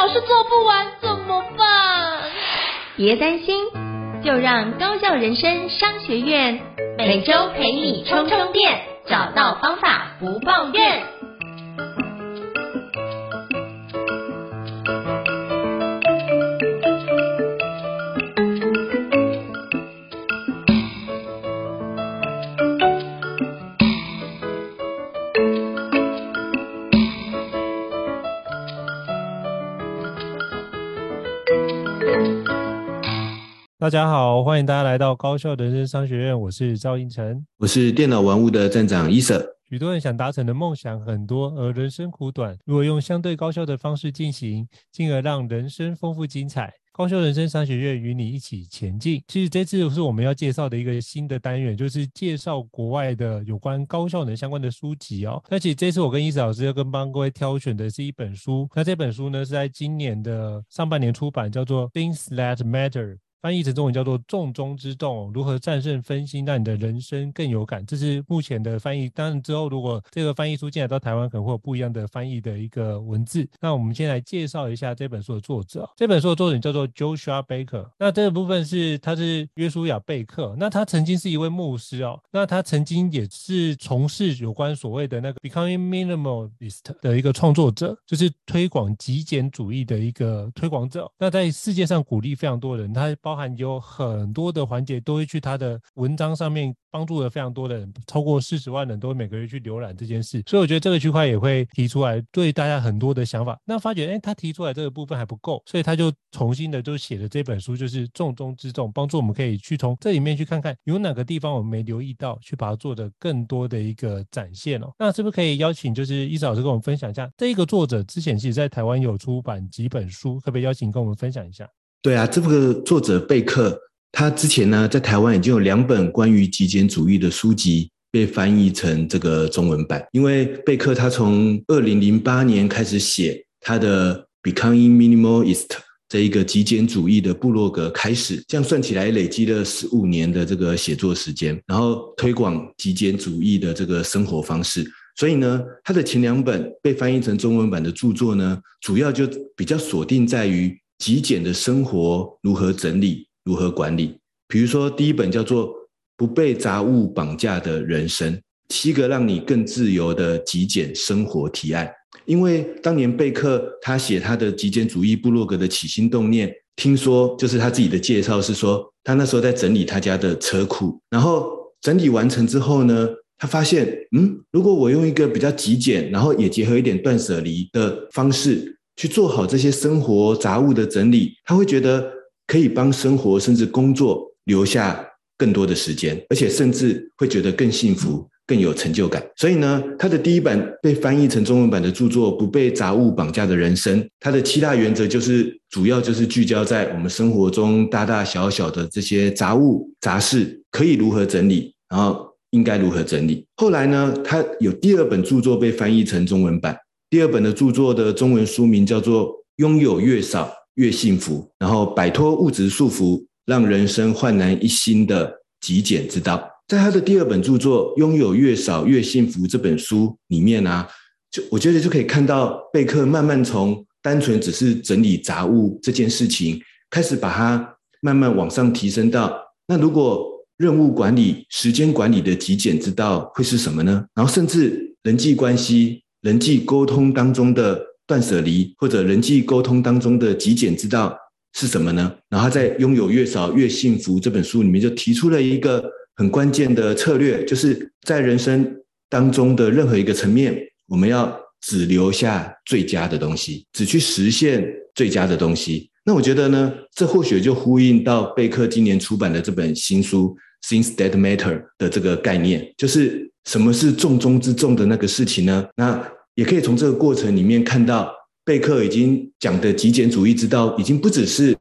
老是做不完怎么办？别担心，就让高校人生商学院每周陪你充充电，找到方法不抱怨。大家好，欢迎大家来到高效人生商学院。我是赵应成，我是电脑玩物的站长伊瑟。许多人想达成的梦想很多，而人生苦短。如果用相对高效的方式进行，进而让人生丰富精彩。高效人生商学院与你一起前进。其实这次是我们要介绍的一个新的单元，就是介绍国外的有关高效能相关的书籍哦。那其实这次我跟伊瑟老师要跟帮各位挑选的是一本书。那这本书呢是在今年的上半年出版，叫做《Things That Matter》。翻译成中文叫做“重中之重”，如何战胜分心，让你的人生更有感？这是目前的翻译。当然之后如果这个翻译书进来到台湾，可能会有不一样的翻译的一个文字。那我们先来介绍一下这本书的作者。这本书的作者叫做 Joshua Baker。那这个部分是他是约书亚贝克。那他曾经是一位牧师哦。那他曾经也是从事有关所谓的那个 Becoming Minimalist 的一个创作者，就是推广极简主义的一个推广者。那在世界上鼓励非常多人，他。包含有很多的环节都会去他的文章上面帮助了非常多的人，超过四十万人都会每个月去浏览这件事，所以我觉得这个区块也会提出来对大家很多的想法。那发觉哎，他提出来这个部分还不够，所以他就重新的就写了这本书，就是重中之重，帮助我们可以去从这里面去看看有哪个地方我们没留意到，去把它做的更多的一个展现哦。那是不是可以邀请就是伊子老师跟我们分享一下，这个作者之前其实在台湾有出版几本书，可不可以邀请跟我们分享一下？对啊，这个作者贝克，他之前呢在台湾已经有两本关于极简主义的书籍被翻译成这个中文版。因为贝克他从二零零八年开始写他的 Becoming Minimalist 这一个极简主义的部落格开始，这样算起来累积了十五年的这个写作时间，然后推广极简主义的这个生活方式。所以呢，他的前两本被翻译成中文版的著作呢，主要就比较锁定在于。极简的生活如何整理、如何管理？比如说，第一本叫做《不被杂物绑架的人生》，七个让你更自由的极简生活提案。因为当年贝克他写他的极简主义部落格的起心动念，听说就是他自己的介绍是说，他那时候在整理他家的车库，然后整理完成之后呢，他发现，嗯，如果我用一个比较极简，然后也结合一点断舍离的方式。去做好这些生活杂物的整理，他会觉得可以帮生活甚至工作留下更多的时间，而且甚至会觉得更幸福、更有成就感。所以呢，他的第一本被翻译成中文版的著作《不被杂物绑架的人生》，他的七大原则就是主要就是聚焦在我们生活中大大小小的这些杂物杂事可以如何整理，然后应该如何整理。后来呢，他有第二本著作被翻译成中文版。第二本的著作的中文书名叫做《拥有越少越幸福》，然后摆脱物质束缚，让人生焕然一新的极简之道。在他的第二本著作《拥有越少越幸福》这本书里面呢、就我觉得就可以看到贝克慢慢从单纯只是整理杂物这件事情，开始把它慢慢往上提升到，那如果任务管理、时间管理的极简之道会是什么呢？然后甚至人际关系。人际沟通当中的断舍离，或者人际沟通当中的极简之道是什么呢？然后在《拥有越少越幸福》这本书里面就提出了一个很关键的策略，就是在人生当中的任何一个层面，我们要只留下最佳的东西，只去实现最佳的东西。那我觉得呢，这或许就呼应到贝克今年出版的这本新书《Things That Matter》的这个概念，就是。什么是重中之重的那个事情呢？那也可以从这个过程里面看到，贝克已经讲的极简主义之道，已经不只是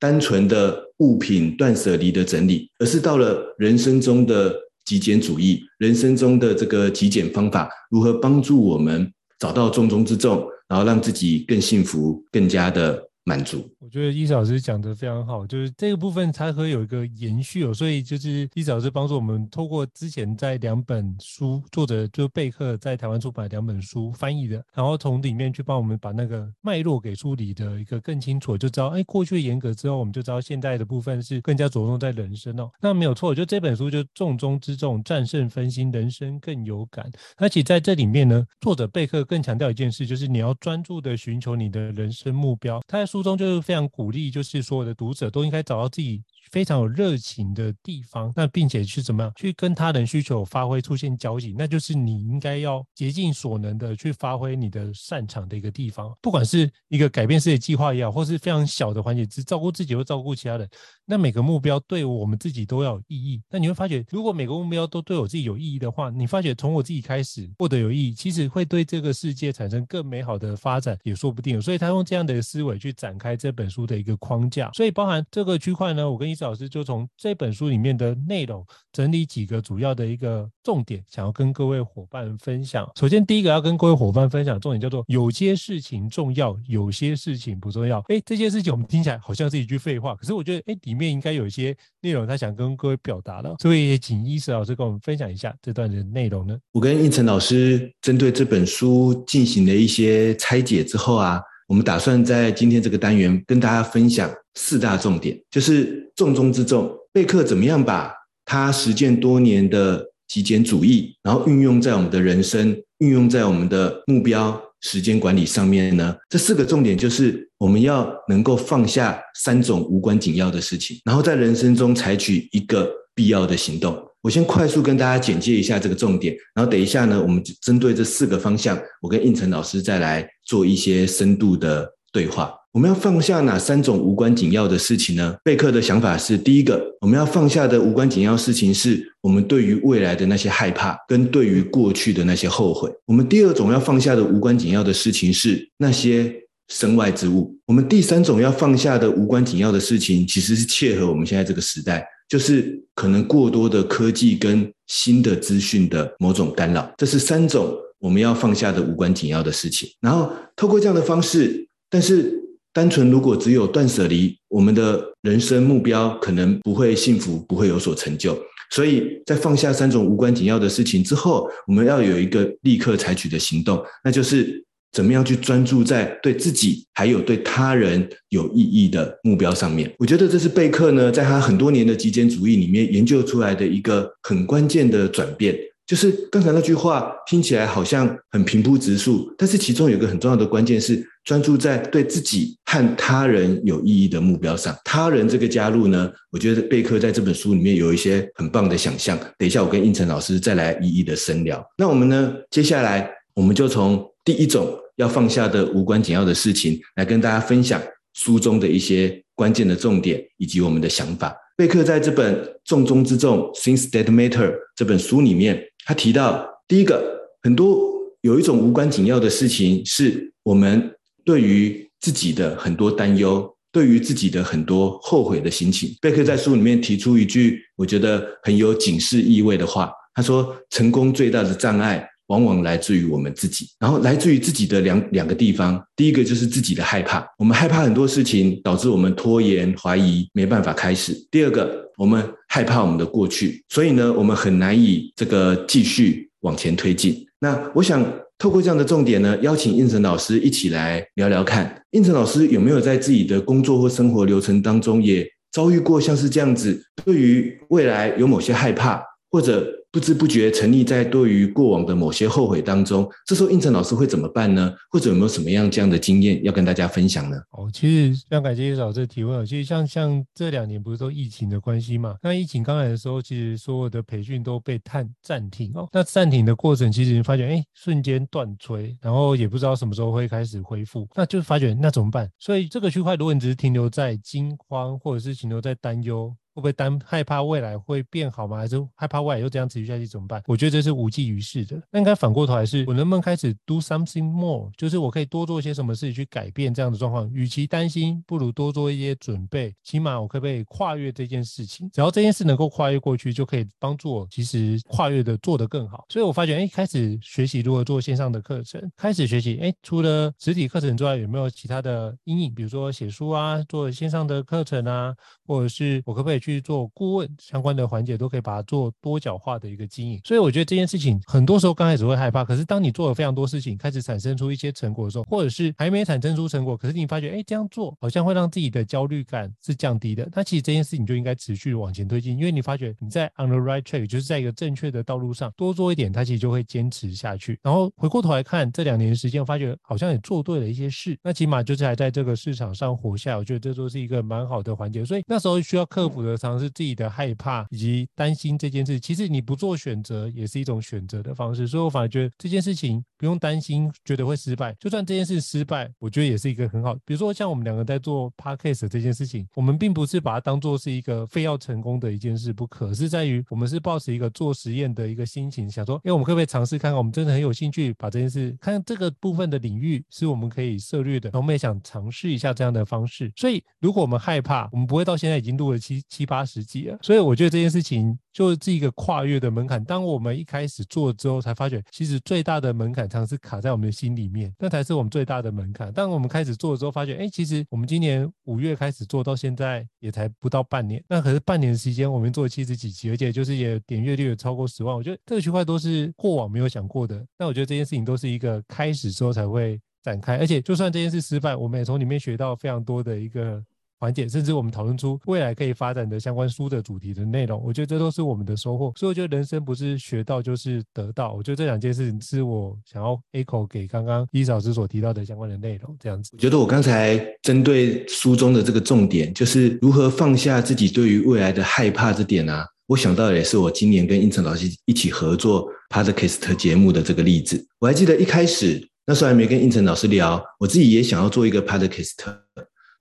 单纯的物品断舍离的整理，而是到了人生中的极简主义，人生中的这个极简方法，如何帮助我们找到重中之重，然后让自己更幸福、更加的满足。我觉得伊老师讲得非常好，就是这个部分才会有一个延续哦。所以就是伊老师帮助我们透过之前在两本书，作者就贝克在台湾出版两本书翻译的，然后从里面去帮我们把那个脉络给梳理的一个更清楚，就知道哎，过去严格之后，我们就知道现在的部分是更加着重在人生哦。那没有错，就这本书就重中之重，战胜分心，人生更有感。而且在这里面呢，作者贝克更强调一件事，就是你要专注的寻求你的人生目标。他在书中就是非常鼓励，就是所有的读者都应该找到自己非常有热情的地方，那并且去怎么样去跟他人需求发挥出现交集，那就是你应该要竭尽所能的去发挥你的擅长的一个地方，不管是一个改变世界计划也好，或是非常小的环节，只照顾自己或照顾其他人，那每个目标对我们自己都要有意义。那你会发觉，如果每个目标都对我自己有意义的话，你发觉从我自己开始获得有意义，其实会对这个世界产生更美好的发展也说不定。所以他用这样的思维去展开这本书的一个框架，所以包含这个区块呢，我跟伊老师就从这本书里面的内容整理几个主要的一个重点，想要跟各位伙伴分享。首先，第一个要跟各位伙伴分享的重点叫做：有些事情重要，有些事情不重要。哎，这些事情我们听起来好像是一句废话，可是我觉得，哎，里面应该有一些内容他想跟各位表达的。所以也请伊老师跟我们分享一下这段的内容呢。我跟胤丞老师针对这本书进行了一些拆解之后啊。我们打算在今天这个单元跟大家分享四大重点，就是重中之重。贝克怎么样把他实践多年的极简主义，然后运用在我们的人生，运用在我们的目标时间管理上面呢？这四个重点就是我们要能够放下三种无关紧要的事情，然后在人生中采取一个必要的行动。我先快速跟大家简介一下这个重点，然后等一下呢，我们针对这四个方向，我跟应成老师再来做一些深度的对话。我们要放下哪三种无关紧要的事情呢？贝克的想法是：第一个，我们要放下的无关紧要事情是我们对于未来的那些害怕，跟对于过去的那些后悔。我们第二种要放下的无关紧要的事情是那些身外之物。我们第三种要放下的无关紧要的事情，其实是切合我们现在这个时代。就是可能过多的科技跟新的资讯的某种干扰，这是三种我们要放下的无关紧要的事情。然后透过这样的方式，但是单纯如果只有断舍离，我们的人生目标可能不会幸福，不会有所成就。所以在放下三种无关紧要的事情之后，我们要有一个立刻采取的行动，那就是。怎么样去专注在对自己还有对他人有意义的目标上面？我觉得这是贝克呢，在他很多年的极简主义里面研究出来的一个很关键的转变。就是刚才那句话听起来好像很平铺直述，但是其中有个很重要的关键是专注在对自己和他人有意义的目标上。他人这个加入呢，我觉得贝克在这本书里面有一些很棒的想象。等一下我跟应成老师再来一一的深聊。那我们呢，接下来我们就从第一种。要放下的无关紧要的事情，来跟大家分享书中的一些关键的重点以及我们的想法。贝克在这本重中之重《Things That Matter》这本书里面，他提到第一个，很多有一种无关紧要的事情，是我们对于自己的很多担忧，对于自己的很多后悔的心情。贝克在书里面提出一句我觉得很有警示意味的话，他说：“成功最大的障碍。”往往来自于我们自己，然后来自于自己的两两个地方。第一个就是自己的害怕，我们害怕很多事情，导致我们拖延、怀疑，没办法开始。第二个，我们害怕我们的过去，所以呢，我们很难以这个继续往前推进。那我想透过这样的重点呢，邀请胤丞老师一起来聊聊看，胤丞老师有没有在自己的工作或生活流程当中也遭遇过像是这样子，对于未来有某些害怕，或者不知不觉沉溺在对于过往的某些后悔当中，这时候胤丞老师会怎么办呢？或者有没有什么样这样的经验要跟大家分享呢？哦，其实非常感谢老师的提问。其实像像这两年不是都疫情的关系嘛？那疫情刚来的时候，其实所有的培训都被暂暂停哦。那暂停的过程，其实你发觉哎，瞬间断炊，然后也不知道什么时候会开始恢复，那就发觉那怎么办？所以这个区块，如果你只是停留在惊慌，或者是停留在担忧。会不会担害怕未来会变好吗？还是害怕未来又这样持续下去怎么办？我觉得这是无济于事的。那应该反过头来是，我能不能开始 do something more？就是我可以多做一些什么事情去改变这样的状况。与其担心，不如多做一些准备。起码我可不可以跨越这件事情？只要这件事能够跨越过去，就可以帮助我其实跨越的做得更好。所以我发觉，哎，开始学习如何做线上的课程，开始学习，哎，除了实体课程之外，有没有其他的阴影？比如说写书啊，做线上的课程啊，或者是我可不可以去做顾问相关的环节，都可以把它做多角化的一个经营。所以我觉得这件事情很多时候刚开始会害怕，可是当你做了非常多事情，开始产生出一些成果的时候，或者是还没产生出成果，可是你发觉，哎，这样做好像会让自己的焦虑感是降低的。那其实这件事情就应该持续往前推进，因为你发觉你在 on the right track，就是在一个正确的道路上多做一点，它其实就会坚持下去。然后回过头来看这两年时间，发觉好像也做对了一些事，那起码就是还在这个市场上活下，我觉得这都是一个蛮好的环节。所以那时候需要克服的，常常是自己的害怕以及担心这件事。其实你不做选择，也是一种选择的方式。所以我反而觉得这件事情不用担心，觉得会失败。就算这件事失败，我觉得也是一个很好。比如说像我们两个在做 podcast 这件事情，我们并不是把它当做是一个非要成功的一件事不可，是在于我们是抱持一个做实验的一个心情，想说，哎，我们可不可以尝试看看？我们真的很有兴趣把这件事，看这个部分的领域是我们可以涉略的，我们也想尝试一下这样的方式。所以，如果我们害怕，我们不会到现在已经录了七七七八十集了。所以，我觉得这件事情就是一个跨越的门槛。当我们一开始做之后，才发觉其实最大的门槛常常是卡在我们的心里面，那才是我们最大的门槛。当我们开始做之后，发觉，哎，其实我们今年五月开始做到现在也才不到半年，那可是半年的时间，我们做了七十几集，而且就是也点阅率也超过十万。我觉得这个区块都是过往没有想过的。那我觉得这件事情都是一个开始之后才会展开，而且就算这件事失败，我们也从里面学到非常多的一个缓解，甚至我们讨论出未来可以发展的相关书的主题的内容。我觉得这都是我们的收获。所以我觉得人生不是学到就是得到。我觉得这两件事情是我想要 echo 给刚刚伊老师所提到的相关的内容。这样子，我觉得我刚才针对书中的这个重点，就是如何放下自己对于未来的害怕这点啊，我想到的也是我今年跟应成老师一起合作 Podcast 节目的这个例子。我还记得一开始。那时候还没跟应成老师聊，我自己也想要做一个 podcast，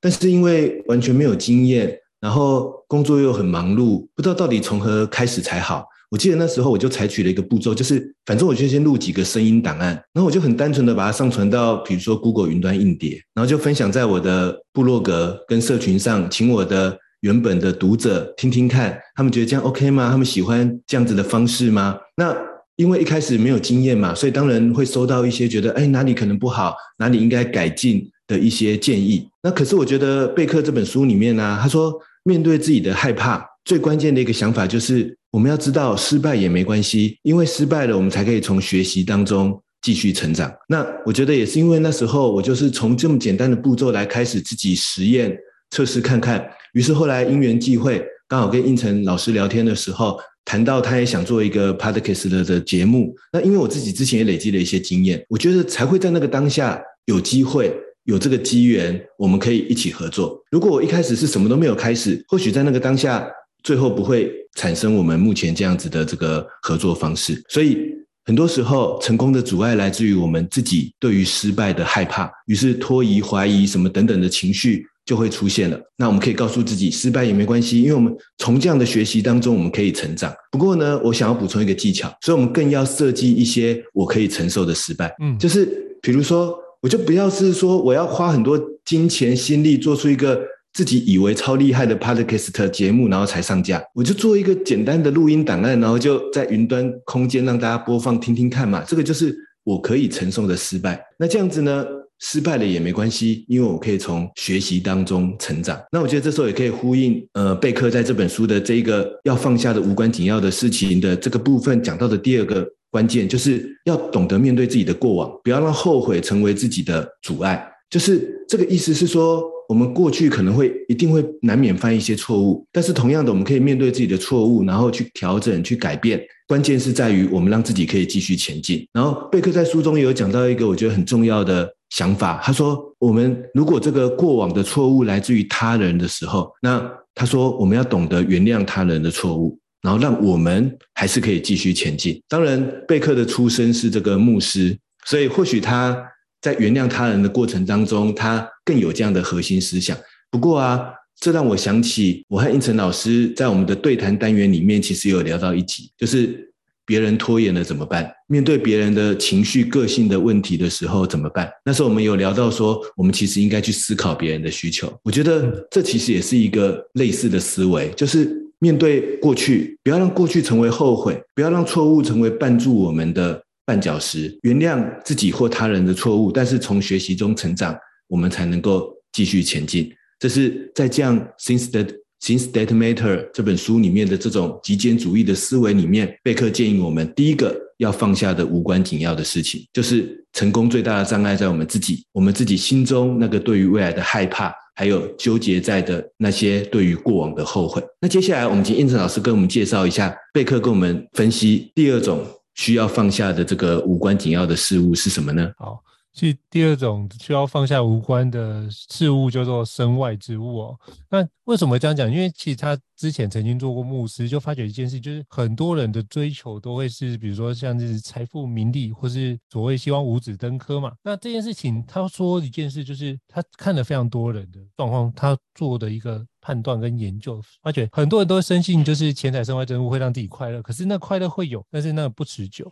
但是因为完全没有经验，然后工作又很忙碌，不知道到底从何开始才好。我记得那时候我就采取了一个步骤，就是反正我就先录几个声音档案，然后我就很单纯的把它上传到比如说 Google 云端硬碟，然后就分享在我的部落格跟社群上，请我的原本的读者听听看，他们觉得这样 OK 吗？他们喜欢这样子的方式吗？那因为一开始没有经验嘛，所以当然会收到一些觉得，哎，哪里可能不好，哪里应该改进的一些建议。那可是我觉得贝克这本书里面呢，他说面对自己的害怕，最关键的一个想法就是我们要知道失败也没关系，因为失败了，我们才可以从学习当中继续成长。那我觉得也是因为那时候我就是从这么简单的步骤来开始自己实验测试看看，于是后来因缘际会，刚好跟应成老师聊天的时候。谈到他也想做一个 podcast 的的节目，那因为我自己之前也累积了一些经验，我觉得才会在那个当下有机会有这个机缘，我们可以一起合作。如果我一开始是什么都没有开始，或许在那个当下最后不会产生我们目前这样子的这个合作方式。所以很多时候成功的阻碍来自于我们自己对于失败的害怕，于是拖疑、怀疑什么等等的情绪。就会出现了。那我们可以告诉自己，失败也没关系，因为我们从这样的学习当中，我们可以成长。不过呢，我想要补充一个技巧，所以我们更要设计一些我可以承受的失败。嗯，就是比如说，我就不要是说我要花很多金钱心力做出一个自己以为超厉害的 podcast 节目，然后才上架。我就做一个简单的录音档案，然后就在云端空间让大家播放听听看嘛。这个就是我可以承受的失败。那这样子呢？失败了也没关系，因为我可以从学习当中成长。那我觉得这时候也可以呼应，呃，贝克在这本书的这一个要放下的无关紧要的事情的这个部分讲到的第二个关键，就是要懂得面对自己的过往，不要让后悔成为自己的阻碍。就是这个意思是说，我们过去可能会一定会难免犯一些错误，但是同样的，我们可以面对自己的错误，然后去调整、去改变。关键是在于我们让自己可以继续前进。然后贝克在书中也有讲到一个我觉得很重要的。想法，他说：“我们如果这个过往的错误来自于他人的时候，那他说我们要懂得原谅他人的错误，然后让我们还是可以继续前进。当然，贝克的出身是这个牧师，所以或许他在原谅他人的过程当中，他更有这样的核心思想。不过啊，这让我想起我和胤丞老师在我们的对谈单元里面，其实有聊到一集，就是。别人拖延了怎么办？面对别人的情绪、个性的问题的时候怎么办？那时候我们有聊到说，我们其实应该去思考别人的需求。我觉得这其实也是一个类似的思维，就是面对过去，不要让过去成为后悔，不要让错误成为绊住我们的绊脚石。原谅自己或他人的错误，但是从学习中成长，我们才能够继续前进。这是在这样 Since that Since That Matter 这本书里面的这种极简主义的思维里面，贝克建议我们第一个要放下的无关紧要的事情，就是成功最大的障碍在我们自己，我们自己心中那个对于未来的害怕，还有纠结在的那些对于过往的后悔。那接下来我们请胤丞老师跟我们介绍一下，贝克跟我们分析第二种需要放下的这个无关紧要的事物是什么呢？好。其实第二种需要放下无关的事物叫做身外之物哦。那为什么这样讲？因为其实他之前曾经做过牧师，就发觉一件事，就是很多人的追求都会是，比如说像是财富、名利，或是所谓希望五子登科嘛。那这件事情，他说一件事，就是他看了非常多人的状况，他做的一个判断跟研究，发觉很多人都深信，就是钱财身外之物会让自己快乐，可是那快乐会有，但是那不持久。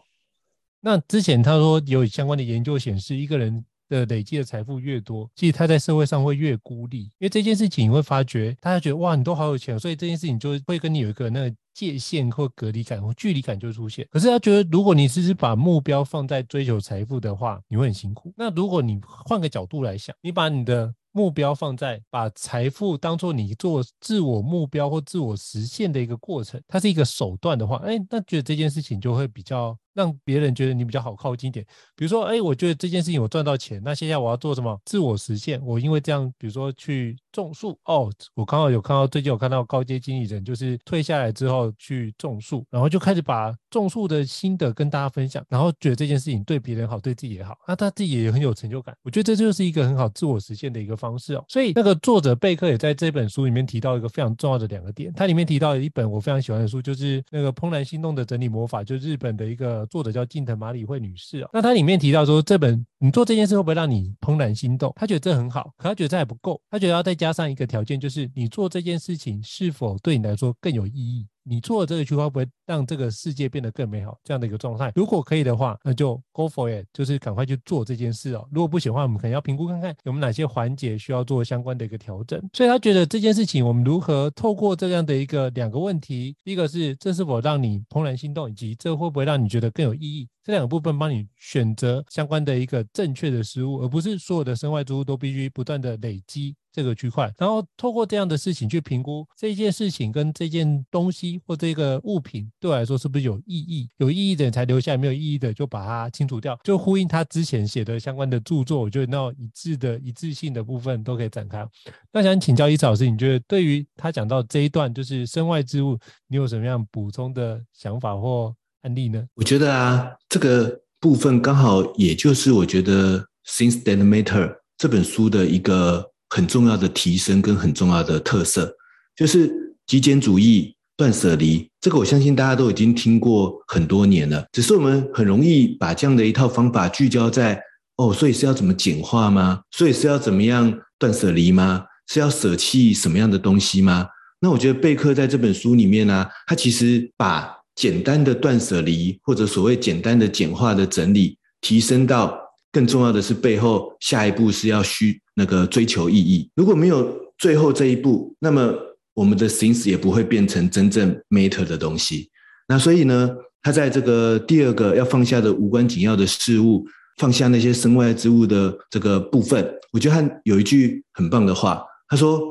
那之前他说有相关的研究显示，一个人的累积的财富越多，其实他在社会上会越孤立，因为这件事情你会发觉，大家觉得哇，你都好有钱，所以这件事情就会跟你有一个那个界限或隔离感或距离感就出现。可是他觉得，如果你只是把目标放在追求财富的话，你会很辛苦。那如果你换个角度来想，你把你的目标放在把财富当做你做自我目标或自我实现的一个过程，它是一个手段的话，哎，那觉得这件事情就会比较。让别人觉得你比较好靠近一点，比如说，哎，我觉得这件事情我赚到钱，那现在我要做什么？自我实现。我因为这样，比如说去种树。哦，我刚好有看到，最近有看到高阶经理人，就是退下来之后去种树，然后就开始把种树的心得跟大家分享，然后觉得这件事情对别人好，对自己也好，那他自己也很有成就感。我觉得这就是一个很好自我实现的一个方式哦。所以那个作者贝克也在这本书里面提到一个非常重要的两个点，他里面提到一本我非常喜欢的书，就是那个《怦然心动的整理魔法》，就是日本的一个。作者叫近藤麻里惠女士哦，那她里面提到说，这本你做这件事会不会让你怦然心动？她觉得这很好，可她觉得这还不够，她觉得要再加上一个条件，就是你做这件事情是否对你来说更有意义。你做的这个区块会不会让这个世界变得更美好？这样的一个状态，如果可以的话，那就 go for it，就是赶快去做这件事哦。如果不行的话，我们可能要评估看看有没有哪些环节需要做相关的一个调整。所以他觉得这件事情，我们如何透过这样的一个两个问题，一个是这是否让你怦然心动，以及这会不会让你觉得更有意义？这两个部分帮你选择相关的一个正确的事物，而不是所有的身外之物都必须不断的累积。这个区块，然后透过这样的事情去评估这件事情跟这件东西或这个物品对我来说是不是有意义？有意义的才留下，没有意义的就把它清除掉。就呼应他之前写的相关的著作，我觉得那一致的一致性的部分都可以展开。那想请教伊草老师，你觉得对于他讲到这一段就是身外之物，你有什么样补充的想法或案例呢？我觉得啊，这个部分刚好也就是我觉得《Since Then Matter》这本书的一个。很重要的提升跟很重要的特色，就是极简主义、断舍离。这个我相信大家都已经听过很多年了，只是我们很容易把这样的一套方法聚焦在哦，所以是要怎么简化吗？所以是要怎么样断舍离吗？是要舍弃什么样的东西吗？那我觉得贝克在这本书里面呢、啊，他其实把简单的断舍离或者所谓简单的简化的整理，提升到更重要的是背后下一步是要需。那个追求意义，如果没有最后这一步，那么我们的 things 也不会变成真正 matter 的东西。那所以呢，他在这个第二个要放下的无关紧要的事物，放下那些身外之物的这个部分，我觉得他有一句很棒的话，他说：“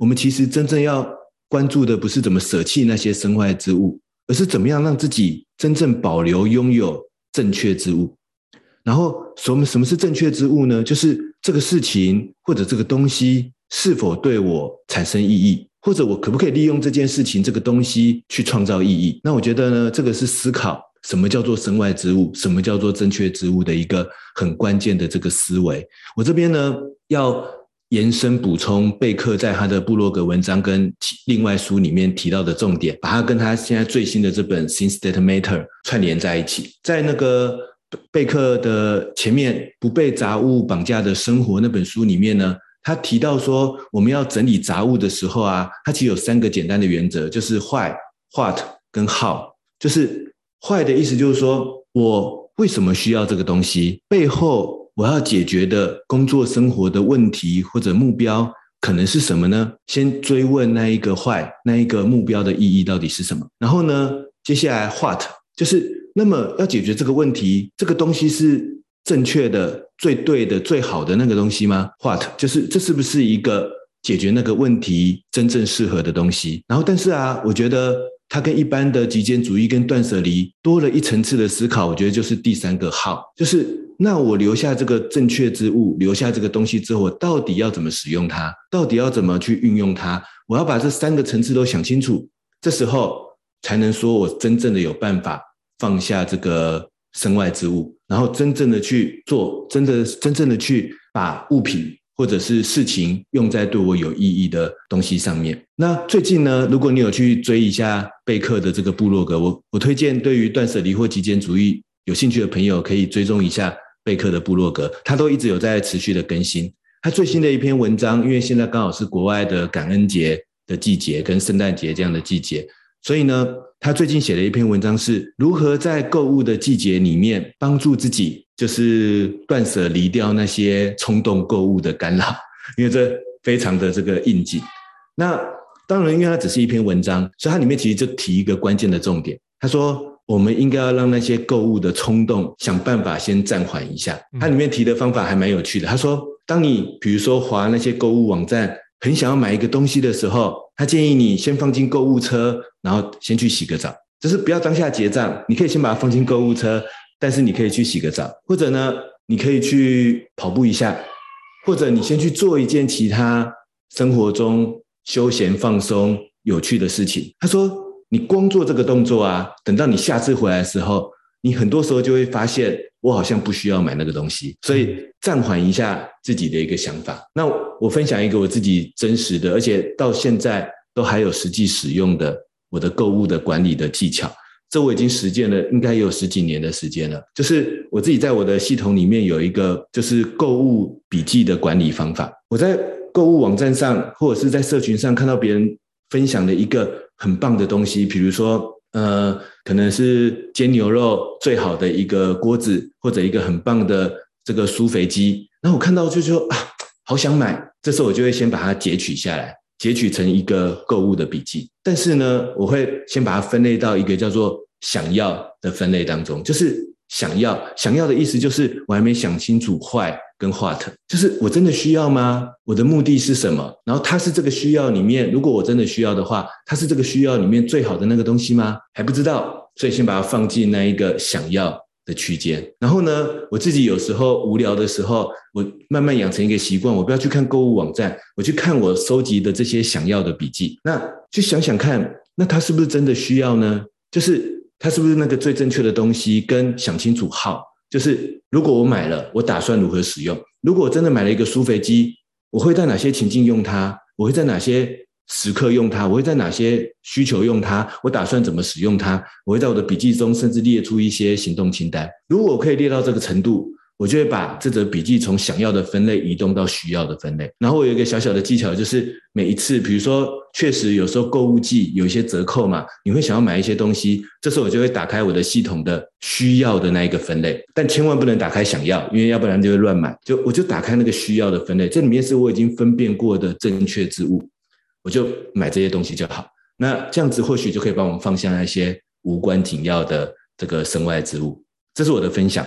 我们其实真正要关注的不是怎么舍弃那些身外之物，而是怎么样让自己真正保留拥有正确之物。”然后什么什么是正确之物呢？就是这个事情或者这个东西是否对我产生意义，或者我可不可以利用这件事情这个东西去创造意义？那我觉得呢，这个是思考什么叫做身外之物，什么叫做正确之物的一个很关键的这个思维。我这边呢要延伸补充贝克在他的部落格文章跟另外书里面提到的重点，把它跟他现在最新的这本《Things That Matter》串联在一起，在那个。贝克的前面不被杂物绑架的生活那本书里面呢，他提到说，我们要整理杂物的时候啊，他其实有三个简单的原则，就是 why、what 跟 how。就是 why 的意思就是说我为什么需要这个东西，背后我要解决的工作生活的问题或者目标可能是什么呢？先追问那一个坏那一个目标的意义到底是什么？然后呢，接下来 what，就是那么要解决这个问题，这个东西是。正确的、最对的、最好的那个东西吗？What 就是这是不是一个解决那个问题真正适合的东西？然后，但是啊，我觉得它跟一般的极简主义跟断舍离多了一层次的思考。我觉得就是第三个号就是那我留下这个正确之物，留下这个东西之后，我到底要怎么使用它？到底要怎么去运用它？我要把这三个层次都想清楚，这时候才能说我真正的有办法放下这个。身外之物，然后真正的去做，真的真正的去把物品或者是事情用在对我有意义的东西上面。那最近呢，如果你有去追一下贝克的这个部落格，我我推荐对于断舍离或极简主义有兴趣的朋友可以追踪一下贝克的部落格，他都一直有在持续的更新。他最新的一篇文章，因为现在刚好是国外的感恩节的季节跟圣诞节这样的季节。所以呢，他最近写了一篇文章，是如何在购物的季节里面帮助自己，就是断舍离掉那些冲动购物的干扰，因为这非常的这个应景。那当然，因为它只是一篇文章，所以它里面其实就提一个关键的重点。他说，我们应该要让那些购物的冲动想办法先暂缓一下。它里面提的方法还蛮有趣的。他说，当你比如说划那些购物网站，很想要买一个东西的时候，他建议你先放进购物车，然后先去洗个澡，就是不要当下结账，你可以先把它放进购物车，但是你可以去洗个澡，或者呢，你可以去跑步一下，或者你先去做一件其他生活中休闲放松有趣的事情。他说，你光做这个动作啊，等到你下次回来的时候，你很多时候就会发现，我好像不需要买那个东西，所以暂缓一下自己的一个想法。那我分享一个我自己真实的，而且到现在都还有实际使用的我的购物的管理的技巧。这我已经实践了，应该有十几年的时间了。就是我自己在我的系统里面有一个，就是购物笔记的管理方法。我在购物网站上或者是在社群上看到别人分享的一个很棒的东西，比如说。呃，可能是煎牛肉最好的一个锅子，或者一个很棒的这个酥肥鸡。然后我看到就说啊，好想买。这时候我就会先把它截取下来，截取成一个购物的笔记。但是呢，我会先把它分类到一个叫做想要的分类当中，就是想要，想要的意思就是我还没想清楚坏。跟 what 就是我真的需要吗？我的目的是什么？然后它是这个需要里面，如果我真的需要的话，它是这个需要里面最好的那个东西吗？还不知道，所以先把它放进那一个想要的区间。然后呢，我自己有时候无聊的时候，我慢慢养成一个习惯，我不要去看购物网站，我去看我收集的这些想要的笔记。那去想想看，那它是不是真的需要呢？就是它是不是那个最正确的东西？跟想清楚好。就是如果我买了，我打算如何使用？如果我真的买了一个舒肥机，我会在哪些情境用它？我会在哪些时刻用它？我会在哪些需求用它？我打算怎么使用它？我会在我的笔记中甚至列出一些行动清单。如果我可以列到这个程度，我就会把这则笔记从想要的分类移动到需要的分类。然后我有一个小小的技巧，就是每一次，比如说确实有时候购物季有一些折扣嘛，你会想要买一些东西，这时候我就会打开我的系统的需要的那一个分类，但千万不能打开想要，因为要不然就会乱买。就我就打开那个需要的分类，这里面是我已经分辨过的正确之物，我就买这些东西就好。那这样子或许就可以帮我们放下那些无关紧要的这个身外之物。这是我的分享。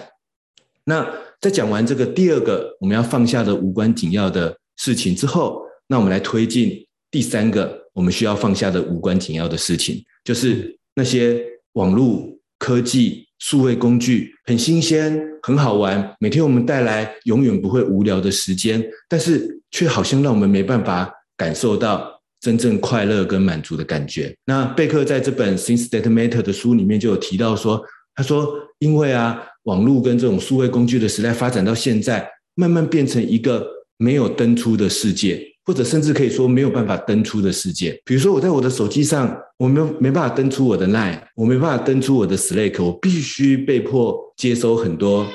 那在讲完这个第二个我们要放下的无关紧要的事情之后，那我们来推进第三个我们需要放下的无关紧要的事情，就是那些网络科技数位工具很新鲜、很好玩，每天我们带来永远不会无聊的时间，但是却好像让我们没办法感受到真正快乐跟满足的感觉。那贝克在这本《Things That Matter》的书里面就有提到说，他说因为啊。网络跟这种数位工具的时代发展到现在，慢慢变成一个没有登出的世界，或者甚至可以说没有办法登出的世界。比如说，我在我的手机上，我没没办法登出我的 Line，我没办法登出我的 Slack，我必须被迫接收很多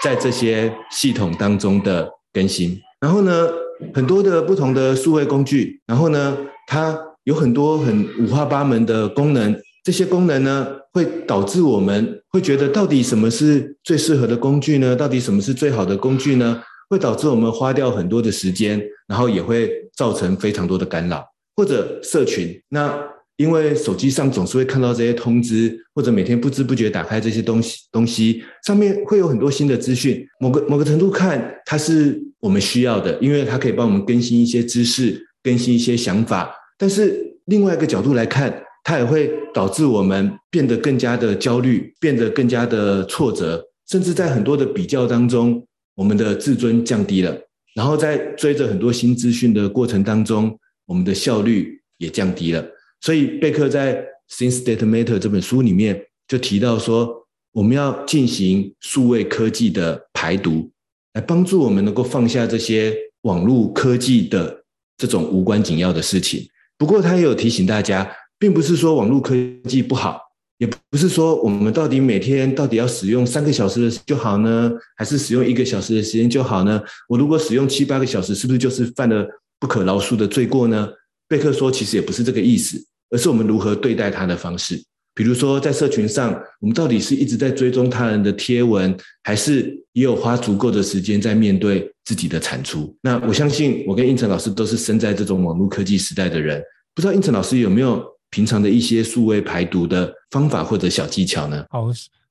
在这些系统当中的更新。然后呢，很多的不同的数位工具，然后呢，它有很多很五花八门的功能。这些功能呢，会导致我们会觉得，到底什么是最适合的工具呢？到底什么是最好的工具呢？会导致我们花掉很多的时间，然后也会造成非常多的干扰，或者社群。那因为手机上总是会看到这些通知，或者每天不知不觉打开这些东西，东西上面会有很多新的资讯。某个某个程度看，它是我们需要的，因为它可以帮我们更新一些知识，更新一些想法。但是另外一个角度来看，它也会导致我们变得更加的焦虑，变得更加的挫折，甚至在很多的比较当中，我们的自尊降低了。然后在追着很多新资讯的过程当中，我们的效率也降低了。所以贝克在《Things That Matter》这本书里面就提到说，我们要进行数位科技的排毒，来帮助我们能够放下这些网络科技的这种无关紧要的事情。不过他也有提醒大家。并不是说网络科技不好，也不是说我们到底每天到底要使用三个小时的就好呢，还是使用一个小时的时间就好呢？我如果使用七八个小时，是不是就是犯了不可饶恕的罪过呢？贝克说，其实也不是这个意思，而是我们如何对待它的方式。比如说，在社群上，我们到底是一直在追踪他人的贴文，还是也有花足够的时间在面对自己的产出？那我相信，我跟应成老师都是生在这种网络科技时代的人，不知道应成老师有没有？平常的一些数位排毒的方法或者小技巧呢？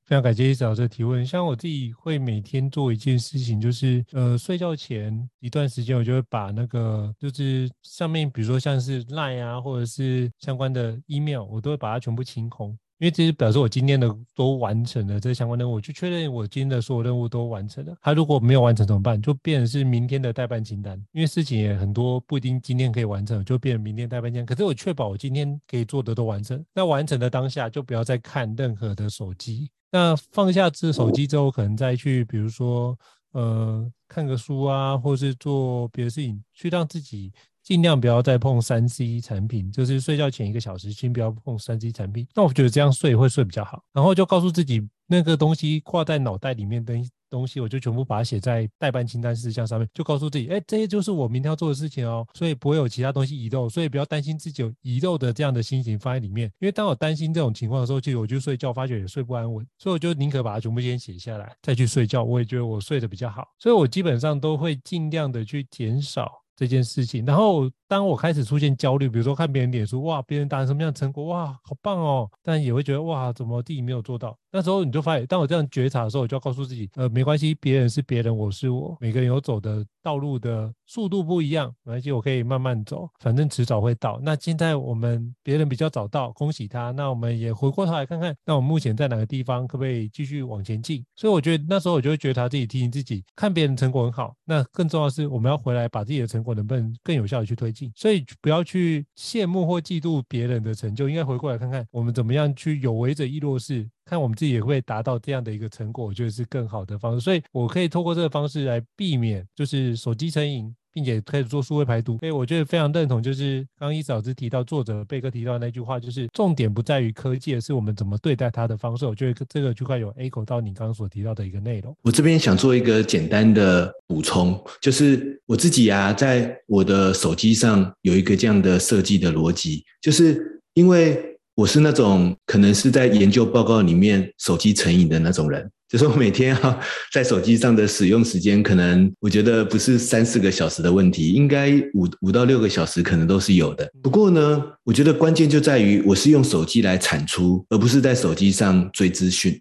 非常感谢胤丞老师的提问。像我自己会每天做一件事情，就是呃睡觉前一段时间，我就会把那个就是上面，比如说像是 Line 啊，或者是相关的 email，我都会把它全部清空。因为这是表示我今天的都完成了这相关任务，我就确认我今天的所有任务都完成了。他如果没有完成怎么办？就变成是明天的待办清单。因为事情也很多，不一定今天可以完成，就变成明天待办清单。可是我确保我今天可以做的都完成。那完成的当下就不要再看任何的手机。那放下这手机之后，可能再去，比如说呃看个书啊，或是做别的事情，去让自己。尽量不要再碰三 C 产品，就是睡觉前一个小时，先不要碰三 C 产品。那我觉得这样睡会睡比较好。然后就告诉自己，那个东西挂在脑袋里面的东西，我就全部把它写在待办清单事项上面。就告诉自己，哎，这些就是我明天要做的事情哦，所以不会有其他东西遗漏，所以不要担心自己有遗漏的这样的心情放在里面。因为当我担心这种情况的时候，其实我就睡觉，发觉也睡不安稳，所以我就宁可把它全部先写下来，再去睡觉。我也觉得我睡得比较好，所以我基本上都会尽量的去减少。这件事情，然后当我开始出现焦虑，比如说看别人脸书，哇，别人达成什么样的成果，哇，好棒哦，但也会觉得哇，怎么自己没有做到？那时候你就发现，当我这样觉察的时候，我就要告诉自己，呃，没关系，别人是别人，我是我，每个人有走的道路的速度不一样，没关系，我可以慢慢走，反正迟早会到。那现在我们别人比较早到，恭喜他。那我们也回过头来看看，那我们目前在哪个地方，可不可以继续往前进？所以我觉得那时候我就会觉察自己，提醒自己，看别人成果很好，那更重要的是，我们要回来把自己的成果能不能更有效的去推进。所以不要去羡慕或嫉妒别人的成就，应该回过来看看，我们怎么样去有为者亦若是。看我们自己也会达到这样的一个成果，我觉得是更好的方式。所以我可以透过这个方式来避免，就是手机成瘾，并且开始做数位排毒。所以我觉得非常认同，就是刚刚胤丞老师提到，作者贝克提到那句话，就是重点不在于科技，而是我们怎么对待它的方式。我觉得这个区块有 echo 到你刚刚所提到的一个内容。我这边想做一个简单的补充，就是我自己啊，在我的手机上有一个这样的设计的逻辑，就是因为。我是那种可能是在研究报告里面手机成瘾的那种人，就是我每天要 在手机上的使用时间，可能我觉得不是三四个小时的问题，应该五五到六个小时可能都是有的。不过呢，我觉得关键就在于我是用手机来产出，而不是在手机上追资讯。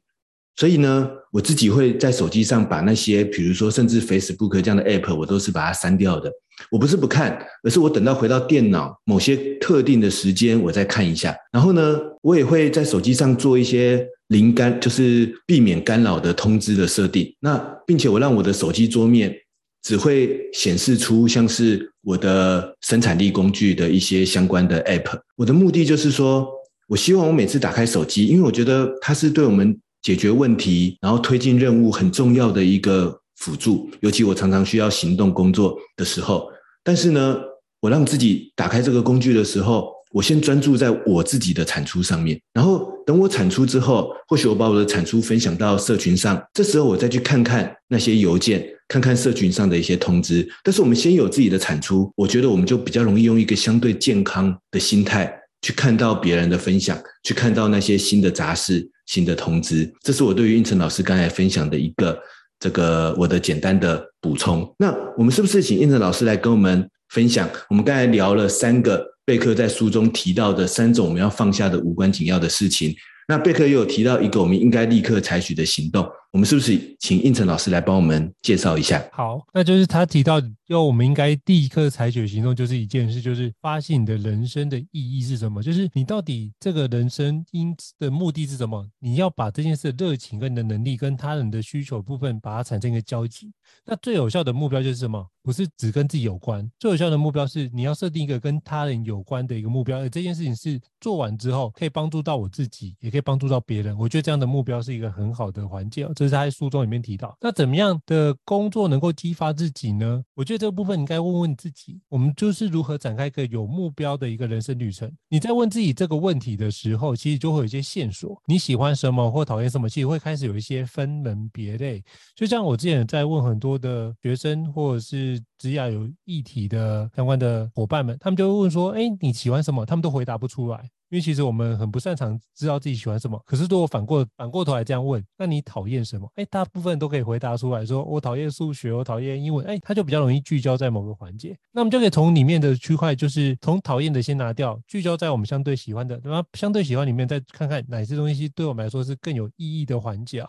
所以呢，我自己会在手机上把那些，比如说甚至 Facebook 这样的 App，我都是把它删掉的。我不是不看，而是我等到回到电脑某些特定的时间，我再看一下。然后呢，我也会在手机上做一些零干，就是避免干扰的通知的设定。那并且我让我的手机桌面只会显示出像是我的生产力工具的一些相关的 App。我的目的就是说，我希望我每次打开手机，因为我觉得它是对我们解决问题，然后推进任务很重要的一个。辅助，尤其我常常需要行动工作的时候，但是呢，我让自己打开这个工具的时候，我先专注在我自己的产出上面，然后等我产出之后，或许我把我的产出分享到社群上，这时候我再去看看那些邮件，看看社群上的一些通知。但是我们先有自己的产出，我觉得我们就比较容易用一个相对健康的心态去看到别人的分享，去看到那些新的杂事、新的通知。这是我对于胤丞老师刚才分享的一个这个我的简单的补充。那我们是不是请应成老师来跟我们分享？我们刚才聊了三个。贝克在书中提到的三种我们要放下的无关紧要的事情，那贝克又有提到一个我们应该立刻采取的行动，我们是不是请应成老师来帮我们介绍一下？好，那就是他提到，就我们应该第一刻采取行动，就是一件事，就是发现你的人生的意义是什么，就是你到底这个人生因的目的是什么？你要把这件事的热情跟你的能力跟他人的需求部分，把它产生一个交集。那最有效的目标就是什么？不是只跟自己有关，最有效的目标是你要设定一个跟他人有关的一个目标，而这件事情是做完之后可以帮助到我自己，也可以帮助到别人。我觉得这样的目标是一个很好的环境，就是他在书中里面提到。那怎么样的工作能够激发自己呢？我觉得这个部分你应该问问自己，我们就是如何展开一个有目标的一个人生旅程。你在问自己这个问题的时候，其实就会有一些线索，你喜欢什么或讨厌什么，其实会开始有一些分门别类。就像我之前在问很多的学生或者是职涯有议题的相关的伙伴们，他们就会问说：“哎，你喜欢什么？”他们都回答不出来。因为其实我们很不擅长知道自己喜欢什么，可是如果反过反过头来这样问，那你讨厌什么？哎，大部分都可以回答出来说，我讨厌数学，我讨厌英文，哎，他就比较容易聚焦在某个环节。那我们就可以从里面的区块，就是从讨厌的先拿掉，聚焦在我们相对喜欢的，对吧相对喜欢里面再看看哪些东西对我们来说是更有意义的环节。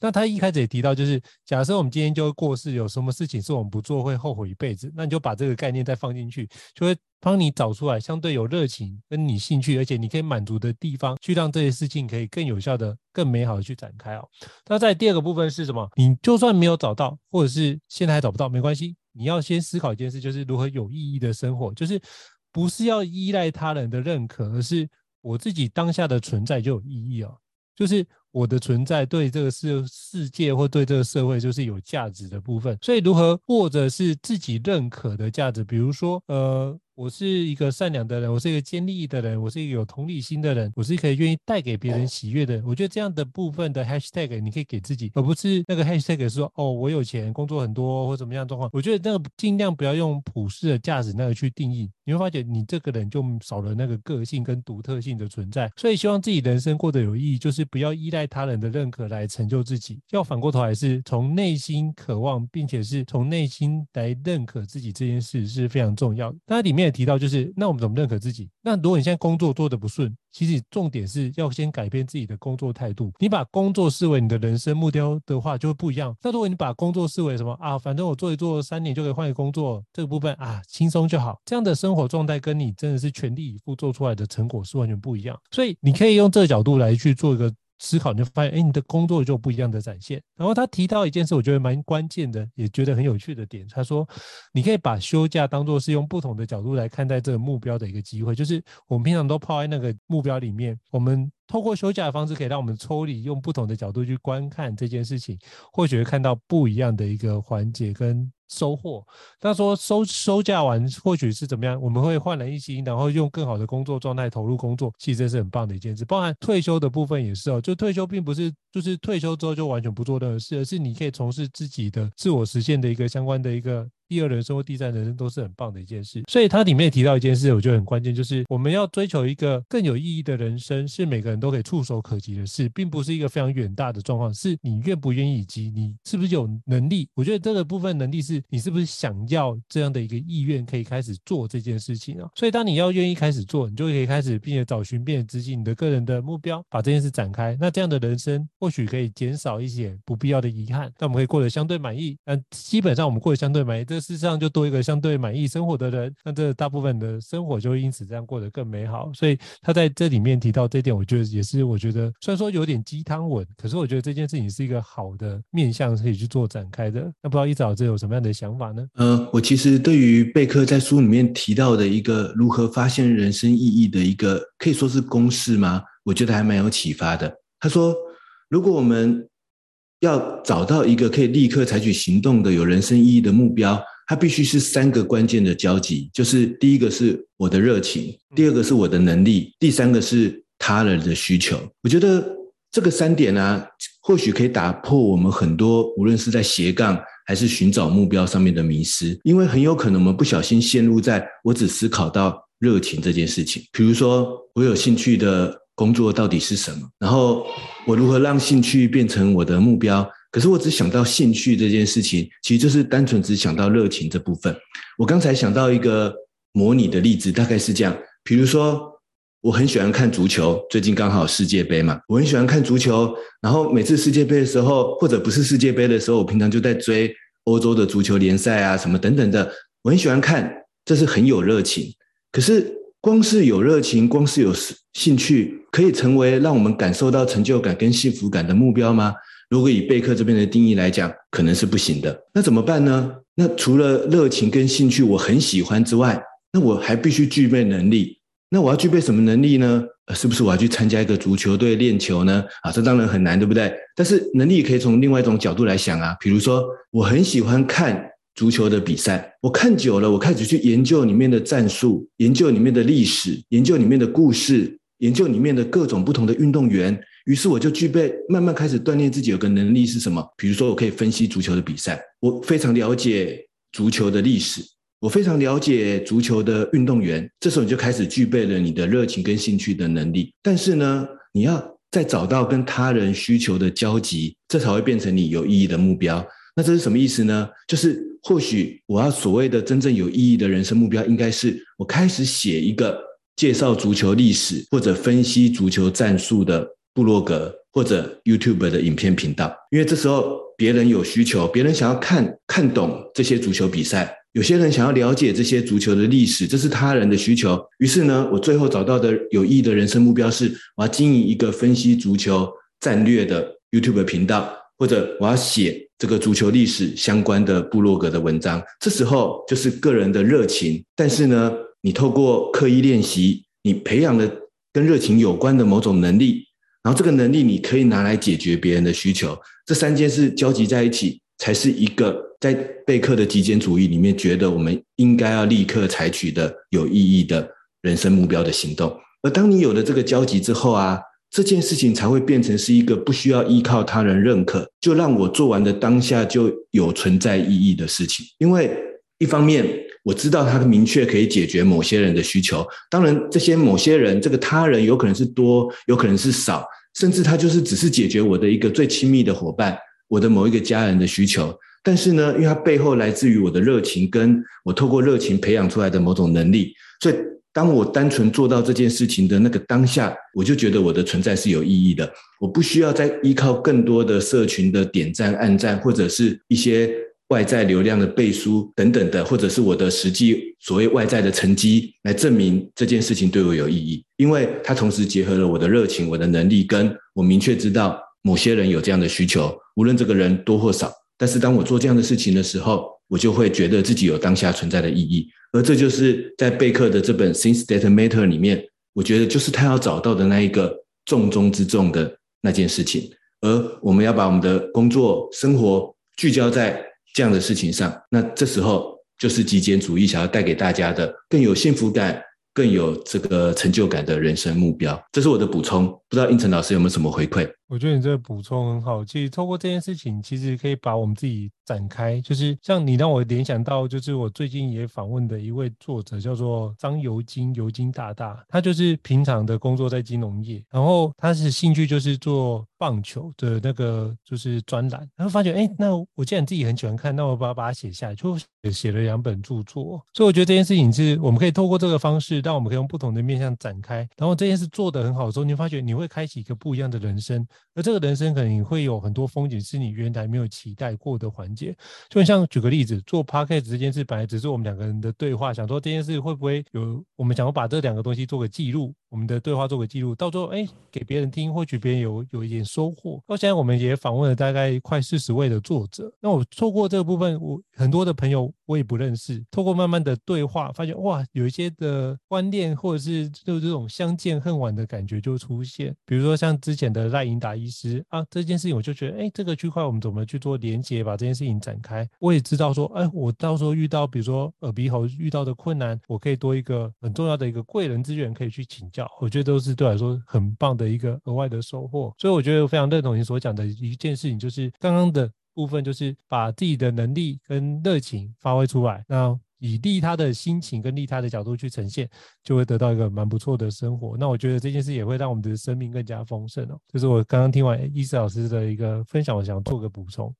那他一开始也提到，就是假设我们今天就会过世，有什么事情是我们不做会后悔一辈子，那你就把这个概念再放进去，就会帮你找出来相对有热情跟你兴趣，而且你可以满足的地方，去让这些事情可以更有效的、更美好的去展开哦。那在第二个部分是什么？你就算没有找到，或者是现在还找不到，没关系，你要先思考一件事，就是如何有意义的生活，就是不是要依赖他人的认可，而是我自己当下的存在就有意义哦。就是我的存在对这个世世界或对这个社会就是有价值的部分，所以如何或者是自己认可的价值，比如说呃。我是一个善良的人，我是一个坚毅的人，我是一个有同理心的人，我是可以愿意带给别人喜悦的人。我觉得这样的部分的 hashtag 你可以给自己，而不是那个 hashtag 说哦，我有钱，工作很多或怎么样的状况。我觉得那个尽量不要用普世的价值那个去定义，你会发现你这个人就少了那个个性跟独特性的存在。所以希望自己人生过得有意义，就是不要依赖他人的认可来成就自己，要反过头来是从内心渴望，并且是从内心来认可自己这件事是非常重要的。那里面也。提到就是，那我们怎么认可自己？那如果你现在工作做得不顺，其实重点是要先改变自己的工作态度。你把工作视为你的人生目标的话，就会不一样。那如果你把工作视为什么啊？反正我做一做三年就可以换一个工作，这个部分啊轻松就好。这样的生活状态跟你真的是全力以赴做出来的成果是完全不一样。所以你可以用这个角度来去做一个。思考你就发现，哎，你的工作就不一样的展现。然后他提到一件事，我觉得蛮关键的，也觉得很有趣的点。他说，你可以把休假当做是用不同的角度来看待这个目标的一个机会。就是我们平常都泡在那个目标里面，我们透过休假的方式，可以让我们抽离，用不同的角度去观看这件事情，或许会看到不一样的一个环节跟。收获，他说收收假完或许是怎么样？我们会焕然一新，然后用更好的工作状态投入工作，其实这是很棒的一件事。包含退休的部分也是哦，就退休并不是就是退休之后就完全不做任何事，而是你可以从事自己的自我实现的一个相关的一个。第二人生或第三人生都是很棒的一件事，所以它里面提到一件事，我觉得很关键，就是我们要追求一个更有意义的人生，是每个人都可以触手可及的事，并不是一个非常远大的状况，是你愿不愿意以及你是不是有能力。我觉得这个部分能力是你是不是想要这样的一个意愿，可以开始做这件事情啊。所以当你要愿意开始做，你就可以开始并且找寻并且执行你的个人的目标，把这件事展开。那这样的人生或许可以减少一些不必要的遗憾，那我们可以过得相对满意。但基本上我们过得相对满意，这世上就多一个。相对满意生活的人，那这大部分的生活就会因此这样过得更美好。所以他在这里面提到这点，我觉得也是，我觉得虽然说有点鸡汤文，可是我觉得这件事情是一个好的面向可以去做展开的。那不知道一早这有什么样的想法呢？呃，我其实对于贝克在书里面提到的一个如何发现人生意义的一个可以说是公式吗？我觉得还蛮有启发的。他说，如果我们要找到一个可以立刻采取行动的有人生意义的目标。它必须是三个关键的交集，就是第一个是我的热情，第二个是我的能力，第三个是他人的需求。我觉得这个三点呢、啊，或许可以打破我们很多无论是在斜杠还是寻找目标上面的迷失，因为很有可能我们不小心陷入在我只思考到热情这件事情，比如说我有兴趣的工作到底是什么，然后我如何让兴趣变成我的目标。可是我只想到兴趣这件事情，其实就是单纯只想到热情这部分。我刚才想到一个模拟的例子，大概是这样：比如说，我很喜欢看足球，最近刚好世界杯嘛，我很喜欢看足球。然后每次世界杯的时候，或者不是世界杯的时候，我平常就在追欧洲的足球联赛啊，什么等等的，我很喜欢看，这是很有热情。可是光是有热情，光是有兴趣，可以成为让我们感受到成就感跟幸福感的目标吗？如果以贝克这边的定义来讲，可能是不行的。那怎么办呢？那除了热情跟兴趣我很喜欢之外，那我还必须具备能力。那我要具备什么能力呢？是不是我要去参加一个足球队练球呢？啊，这当然很难，对不对？但是能力可以从另外一种角度来想啊。比如说，我很喜欢看足球的比赛，我看久了，我开始去研究里面的战术，研究里面的历史，研究里面的故事，研究里面的各种不同的运动员。于是我就具备慢慢开始锻炼自己有个能力是什么？比如说我可以分析足球的比赛，我非常了解足球的历史，我非常了解足球的运动员。这时候你就开始具备了你的热情跟兴趣的能力。但是呢，你要再找到跟他人需求的交集，这才会变成你有意义的目标。那这是什么意思呢？就是或许我要所谓的真正有意义的人生目标，应该是我开始写一个介绍足球历史或者分析足球战术的。部落格或者 YouTube 的影片频道，因为这时候别人有需求，别人想要看看懂这些足球比赛，有些人想要了解这些足球的历史，这是他人的需求。于是呢，我最后找到的有意义的人生目标是，我要经营一个分析足球战略的 YouTube 频道，或者我要写这个足球历史相关的部落格的文章。这时候就是个人的热情，但是呢，你透过刻意练习，你培养了跟热情有关的某种能力。然后这个能力你可以拿来解决别人的需求，这三件事交集在一起，才是一个在贝克的极简主义里面觉得我们应该要立刻采取的有意义的人生目标的行动。而当你有了这个交集之后啊，这件事情才会变成是一个不需要依靠他人认可，就让我做完的当下就有存在意义的事情。因为一方面我知道他明确可以解决某些人的需求，当然这些某些人这个他人有可能是多，有可能是少。甚至他就是只是解决我的一个最亲密的伙伴，我的某一个家人的需求。但是呢，因为它背后来自于我的热情，跟我透过热情培养出来的某种能力，所以当我单纯做到这件事情的那个当下，我就觉得我的存在是有意义的。我不需要再依靠更多的社群的点赞、按赞，或者是一些。外在流量的背书等等的，或者是我的实际所谓外在的成绩来证明这件事情对我有意义，因为它同时结合了我的热情、我的能力，跟我明确知道某些人有这样的需求，无论这个人多或少。但是当我做这样的事情的时候，我就会觉得自己有当下存在的意义，而这就是在贝克的这本《Things That Matter》里面，我觉得就是他要找到的那一个重中之重的那件事情。而我们要把我们的工作、生活聚焦在。这样的事情上，那这时候就是极简主义想要带给大家的更有幸福感、更有这个成就感的人生目标。这是我的补充，不知道应成老师有没有什么回馈？我觉得你这个补充很好。其实透过这件事情，其实可以把我们自己展开。就是像你让我联想到，就是我最近也访问的一位作者，叫做张尤金，尤金大大。他就是平常的工作在金融业，然后他是兴趣就是做。棒球的那个就是专栏，然后发觉，哎，那我既然自己很喜欢看，那我把把它写下来，就写了两本著作。所以我觉得这件事情是我们可以透过这个方式，让我们可以用不同的面向展开。然后这件事做得很好的时候，你会发觉你会开启一个不一样的人生，而这个人生可能会有很多风景是你原来没有期待过的环节。就像举个例子，做 Podcast 这件事本来只是我们两个人的对话，想说这件事会不会有我们想要把这两个东西做个记录，我们的对话做个记录，到时候哎给别人听，或许别人有有一点。收获。到现在，我们也访问了大概快四十位的作者。那我错过这个部分，我很多的朋友我也不认识。透过慢慢的对话，发现哇，有一些的观念或者是就这种相见恨晚的感觉就出现。比如说像之前的赖盈达医师啊，这件事情我就觉得，哎，这个区块我们怎么去做连接，把这件事情展开。我也知道说，哎，我到时候遇到比如说耳鼻喉遇到的困难，我可以多一个很重要的一个贵人资源可以去请教。我觉得都是对我来说很棒的一个额外的收获。所以我觉得我非常认同你所讲的一件事情，就是刚刚的。部分就是把自己的能力跟热情发挥出来，那以利他的心情跟利他的角度去呈现，就会得到一个蛮不错的生活。那我觉得这件事也会让我们的生命更加丰盛哦。就是我刚刚听完伊思老师的一个分享，我想做个补充。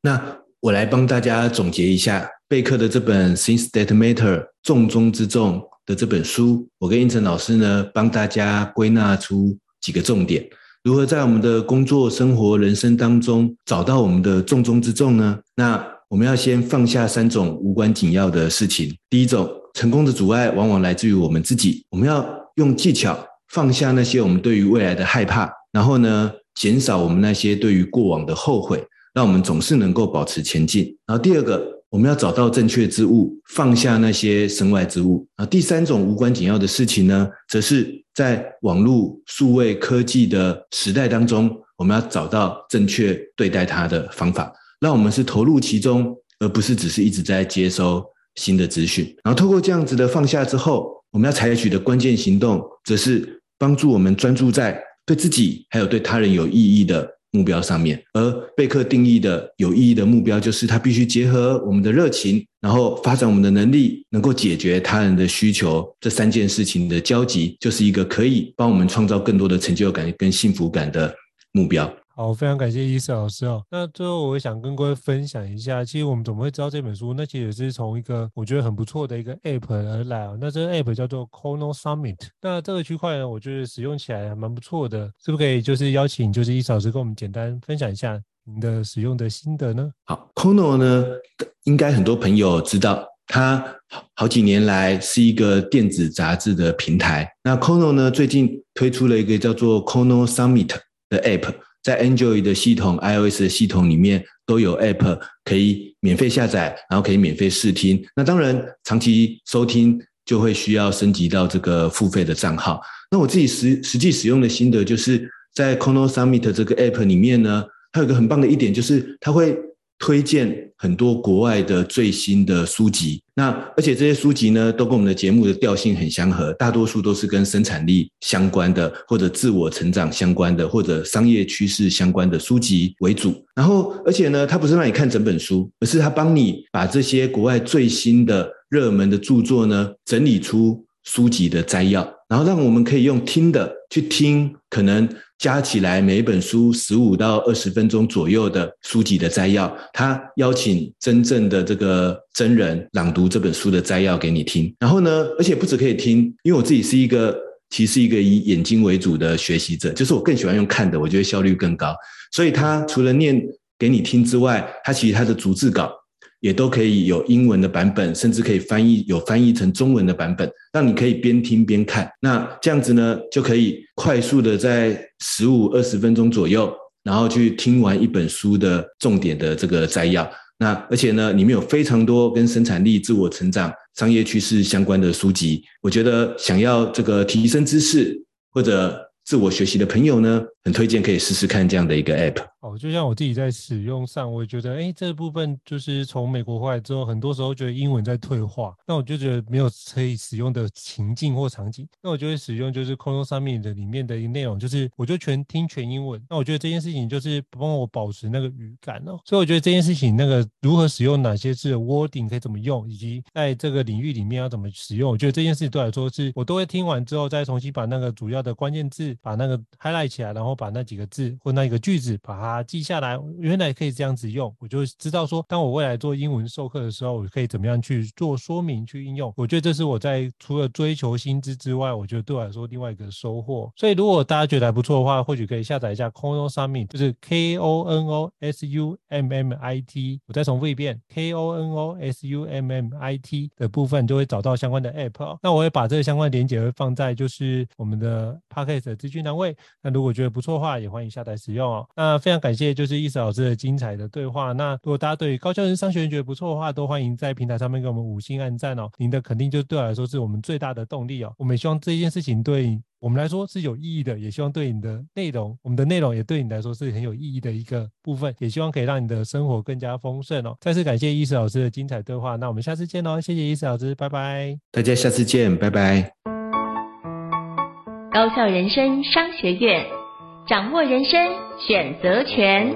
那我来帮大家总结一下贝克的这本《Things That Matter》重中之重的这本书，我跟胤丞老师呢帮大家归纳出几个重点。如何在我们的工作、生活、人生当中找到我们的重中之重呢？那我们要先放下三种无关紧要的事情。第一种，成功的阻碍往往来自于我们自己。我们要用技巧放下那些我们对于未来的害怕，然后呢，减少我们那些对于过往的后悔，让我们总是能够保持前进。然后第二个，我们要找到正确之物，放下那些身外之物。啊，第三种无关紧要的事情呢，则是。在网络数位科技的时代当中，我们要找到正确对待它的方法，让我们是投入其中，而不是只是一直在接收新的资讯。然后透过这样子的放下之后，我们要采取的关键行动，则是帮助我们专注在对自己还有对他人有意义的目标上面，而贝克定义的有意义的目标，就是它必须结合我们的热情，然后发展我们的能力，能够解决他人的需求。这三件事情的交集，就是一个可以帮我们创造更多的成就感跟幸福感的目标。好，非常感谢医师老师哦。那最后，我想跟各位分享一下，其实我们怎么会知道这本书？那其实也是从一个我觉得很不错的一个 App 而来哦。那这个 App 叫做 c o n o Summit。那这个区块呢，我觉得使用起来还蛮不错的，是不是可以就是邀请就是医师老师跟我们简单分享一下您的使用的心得呢？好 c o n o 呢，应该很多朋友知道，它好几年来是一个电子杂志的平台。那 Conno 呢，最近推出了一个叫做 Chrono Summit 的 App。在 Android 的系统、iOS 的系统里面都有 App 可以免费下载，然后可以免费试听。那当然，长期收听就会需要升级到这个付费的账号。那我自己实实际使用的心得就是在 c o n o Summit 这个 App 里面呢，它有个很棒的一点，就是它会推荐很多国外的最新的书籍，那而且这些书籍呢，都跟我们的节目的调性很相合，大多数都是跟生产力相关的，或者自我成长相关的，或者商业趋势相关的书籍为主。然后，而且呢，它不是让你看整本书，而是它帮你把这些国外最新的热门的著作呢，整理出书籍的摘要，然后让我们可以用听的去听，可能。加起来每本书十五到二十分钟左右的书籍的摘要，他邀请真正的这个真人朗读这本书的摘要给你听。然后呢，而且不只可以听，因为我自己是一个其实是一个以眼睛为主的学习者，就是我更喜欢用看的，我觉得效率更高。所以他除了念给你听之外，他其实他的逐字稿。也都可以有英文的版本，甚至可以翻译，有翻译成中文的版本，让你可以边听边看。那这样子呢，就可以快速的在十五二十分钟左右，然后去听完一本书的重点的这个摘要。那而且呢，里面有非常多跟生产力、自我成长、商业趋势相关的书籍。我觉得想要这个提升知识或者自我学习的朋友呢，很推荐可以试试看这样的一个 app。哦，就像我自己在使用上，我也觉得，哎，这部分就是从美国回来之后，很多时候觉得英文在退化，那我就觉得没有可以使用的情境或场景，那我就会使用就是 Chrono Summit 的里面的一个内容，就是我就全听全英文。那我觉得这件事情就是帮我保持那个语感哦。所以我觉得这件事情那个如何使用哪些字的 wording 可以怎么用，以及在这个领域里面要怎么使用，我觉得这件事情对我来说是我都会听完之后再重新把那个主要的关键字把那个 highlight 起来，然后把那几个字或那一个句子把它记下来。原来可以这样子用，我就知道说，当我未来做英文授课的时候，我可以怎么样去做说明、去应用。我觉得这是我在除了追求薪资之外，我觉得对我来说另外一个收获。所以如果大家觉得还不错的话，或许可以下载一下 Kono Summit，就是 K O N O S U M M I T。我再重复一遍，K O N O S U M M I T 的部分就会找到相关的 App。那我会把这个相关的链接会放在就是我们的 Podcast 的资资讯栏位。那如果觉得不错的话，也欢迎下载使用哦。那非常感谢就是易思老师的精彩的对话。那如果大家对于高教人商学院觉得不错的话，都欢迎在平台上面给我们五星按赞哦。您的肯定就对我来说是我们最大的动力哦。我们也希望这件事情对我们来说是有意义的，也希望对你的内容，我们的内容也对你来说是很有意义的一个部分，也希望可以让你的生活更加丰盛哦。再次感谢易思老师的精彩对话，那我们下次见喽，谢谢易思老师，拜拜。大家下次见，拜拜。高校人生商学院，掌握人生选择权。